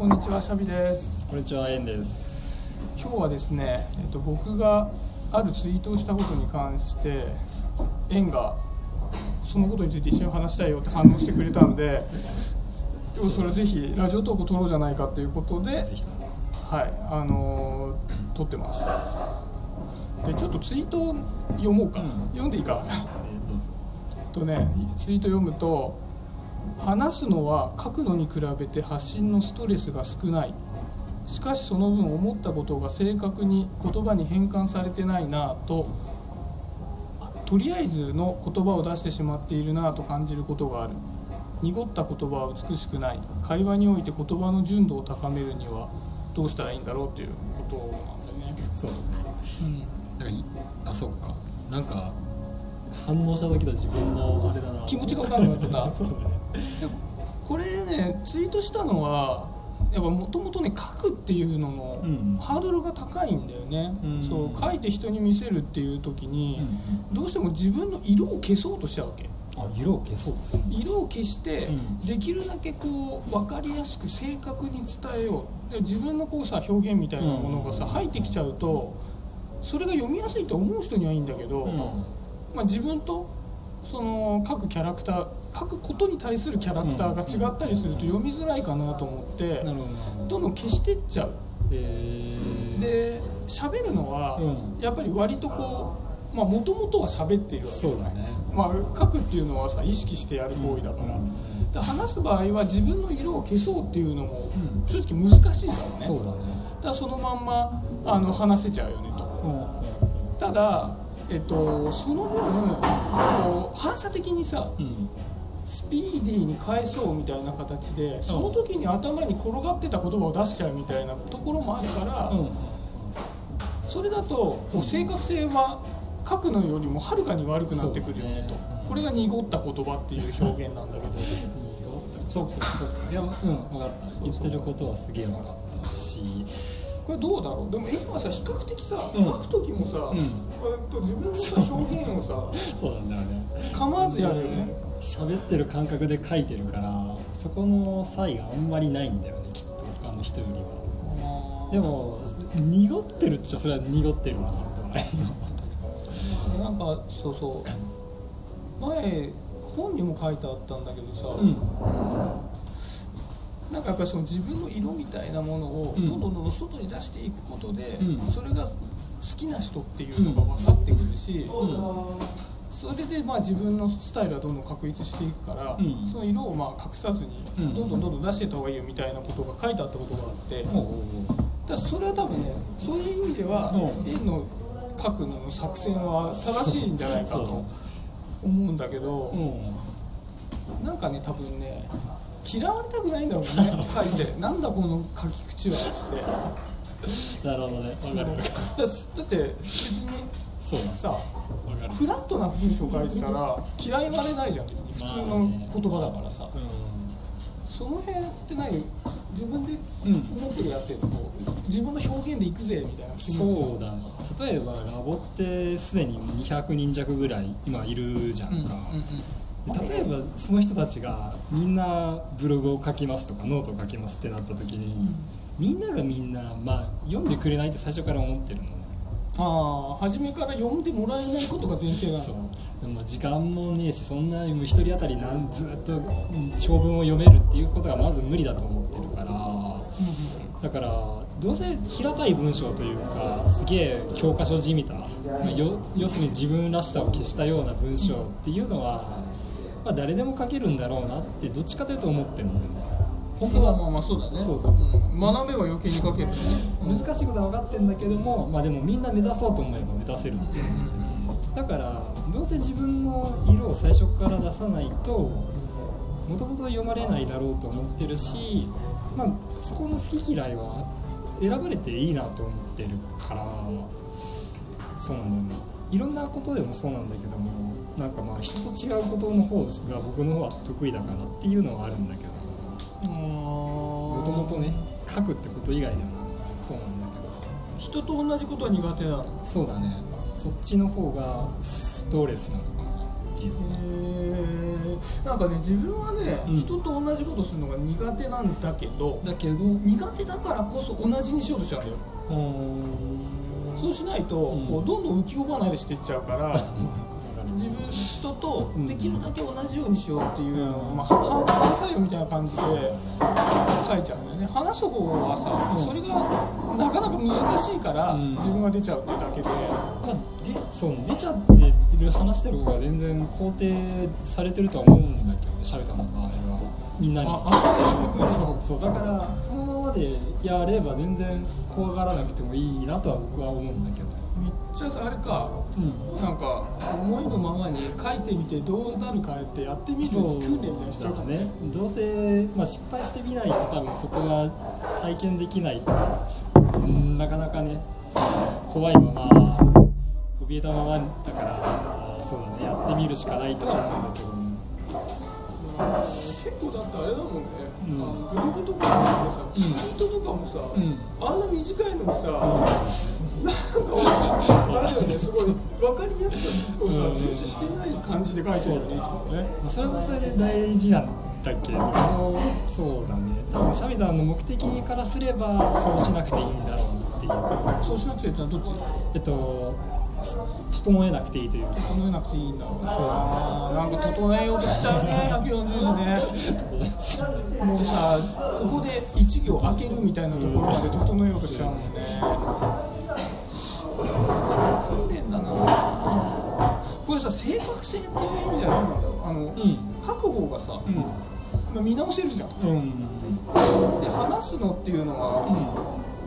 こんにちはシャビです。こんにちはエンです。今日はですね、えっと、僕があるツイートをしたことに関してエンがそのことについて一緒に話したいよって反応してくれたんで今日それぜひラジオトークを撮ろうじゃないかということではいあのー、撮ってます。でちょっとツイートを読もうか、うん、読んでいいか、えー、どうぞ。とねツイート読むと話すのは書くのに比べて発信のストレスが少ない。しかしその分思ったことが正確に言葉に変換されてないなととりあえずの言葉を出してしまっているなと感じることがある。濁った言葉は美しくない。会話において言葉の純度を高めるにはどうしたらいいんだろうということなんだよね。そう。うん、あそうか。なんか反応した時の自分のあれだな。気持ちが分かんなくなっちゃった これねツイートしたのはやっぱもともとね書くっていうののハードルが高いんだよね、うん、そう書いて人に見せるっていう時に、どうしても自分の色を消そうとしちゃうわけ。あ色を消そうとする色を消して、できるだけこう分かりやすく正確に伝えよう。で自分のこうさ表現みたいなものがさ、入ってきちゃうとそれが読みやすいと思う人にはいいんだけど、まあ、自分とその各キャラクター書くことに対するキャラクターが違ったりすると読みづらいかなと思ってどんどん消してっちゃう。で喋るのはやっぱり割とこうもともとは喋っているわけ。そうだね、まあ、書くっていうのはさ意識してやる行為だから。で話す場合は自分の色を消そうっていうのも正直難しいからね、そうだね。だからそのまんまあの話せちゃうよねと、ただえっと、その分反射的にさ、うん、スピーディーに返そうみたいな形でその時に頭に転がってた言葉を出しちゃうみたいなところもあるから、うん、それだとこう正確性は書くのよりもはるかに悪くなってくるよねと、ね、これが濁った言葉っていう表現なんだけど。そうかそうか。いやうん分かった。言ってることはすげえ分かったしこれどうだろう？でも絵はさ比較的さ、うん、描く時もさ、うん、と自分のさ表現をさ そうなんだよね。構わずやるよね。喋ってる感覚で描いてるからそこの差異があんまりないんだよねきっと他の人よりは。でも濁ってるっちゃそれは濁ってるなと なんかそうそう。前本にも書いてあったんだけどさ、うんなんかやっぱりその自分の色みたいなものをどんどんどんどん外に出していくことで、うん、それが好きな人っていうのが分かってくるし、うん、それでまあ自分のスタイルはどんどん確立していくから、うん、その色をまあ隠さずにどんどんどんどん出していった方がいいよみたいなことが書いてあったことがあって、だそれは多分ねそういう意味では円の描くのの作戦は正しいんじゃないかと思うんだけど、なんかね多分ね嫌われたくないんだろうね書いて。なんだこの書き口はっつって。なるほどね分かる。だって別にそうさフラットな文章書いてたら嫌いわれないじゃん。別に普通の言葉だからさ、その辺って何？自分で思ってるやってると自分の表現でいくぜみたいなそうだね例えばラボってすでに200人弱ぐらい今いるじゃんか、うんうんうん例えばその人たちがみんなブログを書きますとかノートを書きますってなった時に、うん、みんながみんな、まあ、読んでくれないって最初から思ってるの。ああ初めから読んでもらえないことが前提なのでも時間もねえしそんな一人当たりなんずっと長文を読めるっていうことがまず無理だと思ってるから、うん、だからどうせ平たい文章というかすげえ教科書じみた、まあ、要するに自分らしさを消したような文章っていうのはまあ、誰でも書けるんだろうなってどっちかというと思ってるんだよね。本当は。まあまあそうだね。そうそうそう、う。ん、学べば余計に書けるね、難しいことは分かってるんだけども、まあ、でもみんな目指そうと思えば目指せるって思ってる、だからどうせ自分の色を最初から出さないともともと読まれないだろうと思ってるし、まあ、そこの好き嫌いは選ばれていいなと思ってるからそうなんだよね。いろんなことでもそうなんだけどもなんかまあ人と違うことの方が僕の方は得意だからっていうのはあるんだけど。もともとね書くってこと以外でもそうなんだけど。人と同じことは苦手なの？そうだね。そっちの方がストレスなのかなっていうねなんかね自分はね、うん。人と同じことするのが苦手なんだけどだけど苦手だからこそ同じにしようとしちゃうんだよそうしないと、うん。こうどんどん浮世離れしていっちゃうから 自分人とうんできるだけ同じようにしようっていうのを、まあ、は反作用みたいな感じで書いちゃうんだよね。話す方はさ、うん。それがなかなか難しいから、うん。自分が出ちゃうってだけで、まあ、でそう出ちゃってる話してる方が全然肯定されてるとは思うんだけどねシャベさんの場合は。みんなに。ああそう。そうだからそのままでやれば全然怖がらなくてもいいなとは僕は思うんだけどめっちゃあれかうん。なんか思いのままに書いてみてどうなるかってやってみる訓練みたいなしちゃうかもね。ねどうせ、まあ、失敗してみないと多分そこが体験できないと。うんなかなかね怖いまま怯えたままだからそうだね。やってみるしかないとは思うんだけど結構だってあれだもんね、うん。あのブログとかでさツイートとかもさ、うん。あんな短いのにさ、なんかあれだよねすごい分かりやすさをさ、うん。重視してない感じで書いてるよねいつもね。まあ、それはそれで大事なんだけ？れどもそうだね。多分シャミさんの目的からすればそうしなくていいんだろうなっていう。そうしなくていいってのはどっち？えっと整えなくていいというか。整えなくていいんだろうそう。あーなんか整えようとしちゃうね。140字ね。もうさここで1行開けるみたいなところまで整えようとしちゃうもんね。訓練だなこれさ正確性っていう。意味ではどう。なんだろう。あの、う。ん書く方がさ、まあ見直せるじゃんう。んう。んで話すのっていう。のは、う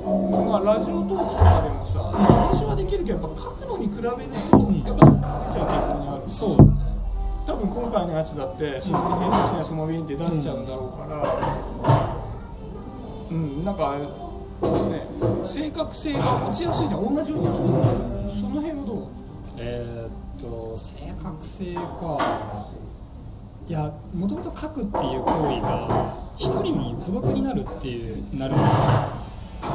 まあ、ラジオトークとかでもさ編集はできるけどやっぱ書くのに比べると、んやっぱ出ちゃう傾向にある。んそう。だね多分今回のやつだってそんなに編集しないそのままビンって出しちゃうんだろうから。うん、なんかね正確性が落ちやすいじゃん同じようにその辺はどうえーっと正確性か。いやもともと書くっていう行為が一人に孤独になるっていうなる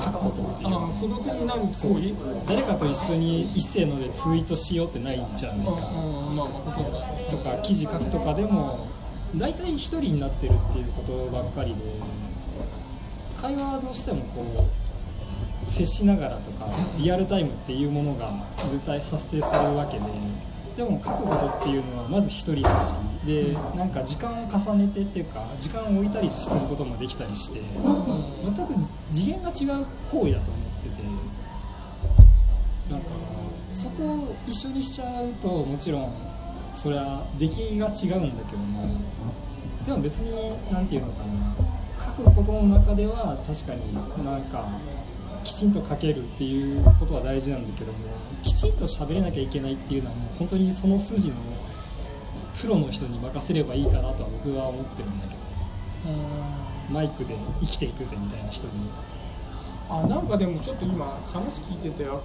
書くことってあ孤独になる行為？誰かと一緒に一斉のでツイートしようってないんじゃないか。うんまあとか記事書くとかでも大体一人になってるっていうことばっかりで会話はどうしてもこう接しながらとかリアルタイムっていうものが絶対発生するわけででも書くことっていうのはまず一人だしでなんか時間を重ねてっていうか時間を置いたりすることもできたりして全く次元が違う行為だと思っててなんかそこを一緒にしちゃうともちろんそれは出来が違うんだけどもでも別に何て言うのかな書くことの中では確かになんかきちんと書けるっていうことは大事なんだけどもきちんと喋れなきゃいけないっていうのはもう本当にその筋のプロの人に任せればいいかなとは僕は思ってるんだけどマイクで生きていくぜみたいな人に。あなんかでもちょっと今話聞いててあ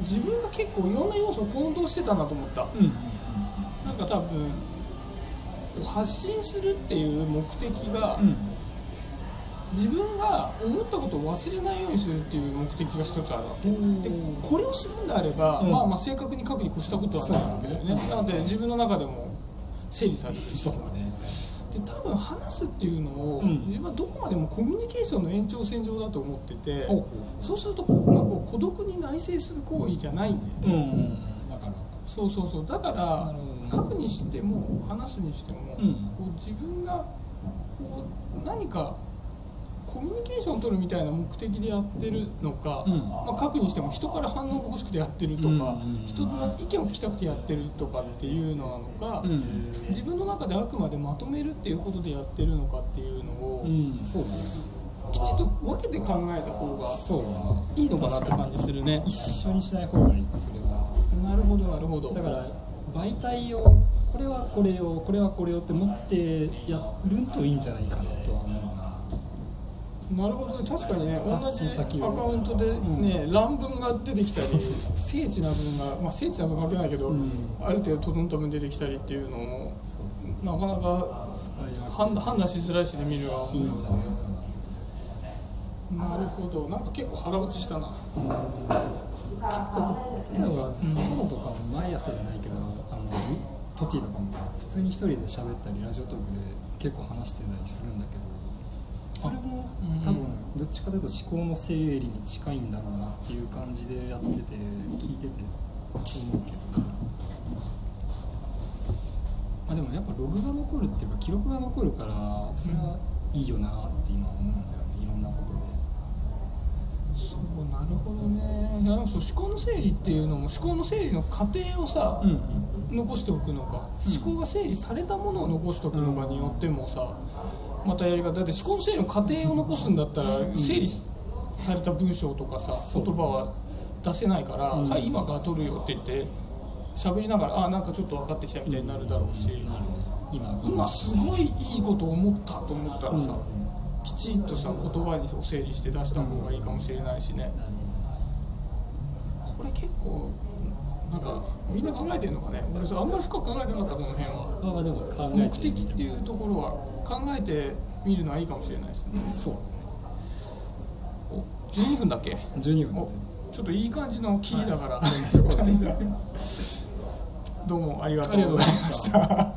自分が結構いろんな要素を混同してたなと思った。うんうん。なんか多分発信するっていう目的が、うん自分が思ったことを忘れないようにするっていう目的が一つあるわけ。うん。でこれをするんであれば、うん。まあまあ正確に書くに越したことはないわけ。だよねそうなので自分の中でも整理される。そうだね。で多分話すっていうのを、うん。自分はどこまでもコミュニケーションの延長線上だと思ってておそうするとなんかこう孤独に内省する行為じゃないんだよね、うんうんうん。分かるそうそうそう。だから書くにしても話すにしても、うん。こう自分がこう何かコミュニケーションを取るみたいな目的でやってるのか、うん。まあ、書くにしても人から反応が欲しくてやってるとか、うんうんうん。人の意見を聞きたくてやってるとかっていうのなのか、うん。自分の中であくまでまとめるっていうことでやってるのかっていうのを、うん。そうだね。きちっと分けて考えた方がそういいのかなって感じするね。一緒にしない方がいいそれは。なるほどなるほど。だから媒体をこれはこれをこれはこれをって持ってやるといいんじゃないかなとは思うななるほどね。確かにね同じアカウントでね、乱文が出てきたり 精緻な文が、まあ、精緻な文書けないけど、うん。ある程度整った文出てきたりっていうのもなかなか判判断しづらいしで見るわけいいんじゃない？かなるほど。なんか結構腹落ちしたな。な例えばソロとかも毎朝じゃないけどあのトチとかも普通に一人で喋ったりラジオトークで結構話してたりするんだけどそれも多分どっちかというと思考の整理に近いんだろうなっていう感じでやってて聞いてて思うけど、まあ、でもやっぱログが残るっていうか記録が残るからそれはいいよなって今思うんだよねいろんなことで。そうなるほどねいやでもそう思考の整理っていうのも思考の整理の過程をさ、うん残しておくのか、思考が整理されたものを残しておくのかによってもさまたやり方だって思考の整理の過程を残すんだったら、整理された文章とかさ言葉は出せないから「うん。はい今から取るよ」って言って喋りながら「あなんかちょっと分かってきた」みたいになるだろうし、今今すごいいいこと思ったと思ったらさ、うんきちっとさ言葉に整理して出した方がいいかもしれないしね。これ結構なんかみんな考えてるのかね？俺さあんまり深く考えてなかったこの辺は。まあまあでも考えて目的っていうところは考えてみるのはいいかもしれないですね。そう。お12分だっけ？12分おちょっといい感じの切りだから、どうもありがとうございました